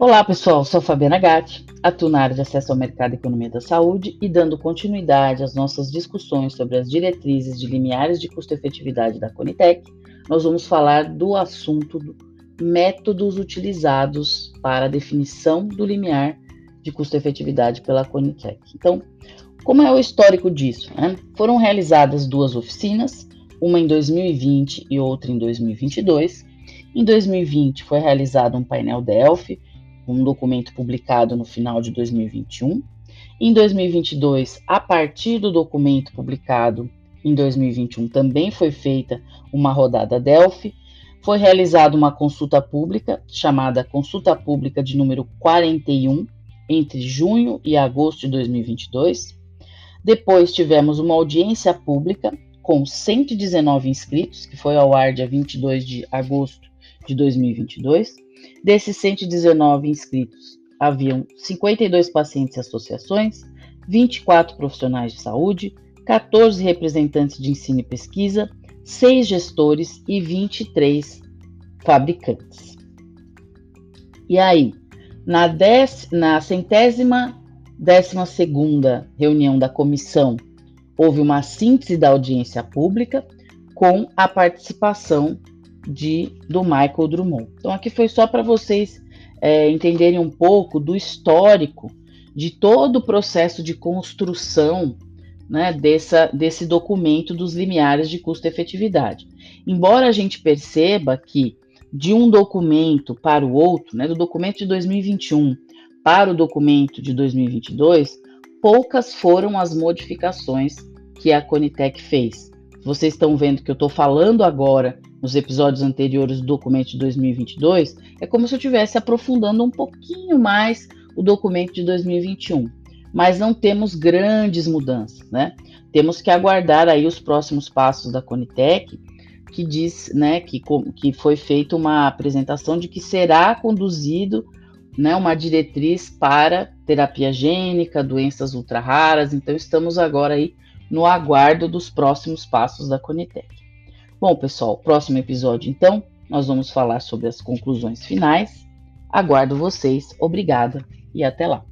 Olá pessoal, sou Fabiana Gatti, atuo na área de acesso ao mercado e economia da saúde e dando continuidade às nossas discussões sobre as diretrizes de limiares de custo-efetividade da Conitec, nós vamos falar do assunto do métodos utilizados para a definição do limiar de custo-efetividade pela Conitec. Então, como é o histórico disso? Né? Foram realizadas duas oficinas, uma em 2020 e outra em 2022. Em 2020 foi realizado um painel Delphi, um documento publicado no final de 2021. Em 2022, a partir do documento publicado em 2021, também foi feita uma rodada Delphi. Foi realizada uma consulta pública, chamada Consulta Pública de número 41, entre junho e agosto de 2022. Depois tivemos uma audiência pública com 119 inscritos, que foi ao ar dia 22 de agosto de 2022. Desses 119 inscritos, haviam 52 pacientes e associações, 24 profissionais de saúde, 14 representantes de ensino e pesquisa, 6 gestores e 23 fabricantes. E aí, na, dec, na centésima décima segunda reunião da comissão, houve uma síntese da audiência pública com a participação de do Michael Drummond. Então aqui foi só para vocês é, entenderem um pouco do histórico de todo o processo de construção né, dessa, desse documento dos limiares de custo-efetividade. Embora a gente perceba que de um documento para o outro, né, do documento de 2021 para o documento de 2022, poucas foram as modificações que a Conitec fez. Vocês estão vendo que eu estou falando agora nos episódios anteriores do documento de 2022, é como se eu estivesse aprofundando um pouquinho mais o documento de 2021. Mas não temos grandes mudanças, né? Temos que aguardar aí os próximos passos da Conitec, que diz, né, que, que foi feita uma apresentação de que será conduzido né, uma diretriz para terapia gênica, doenças ultra raras. Então, estamos agora aí no aguardo dos próximos passos da Conitec. Bom, pessoal, próximo episódio, então, nós vamos falar sobre as conclusões finais. Aguardo vocês, obrigada e até lá.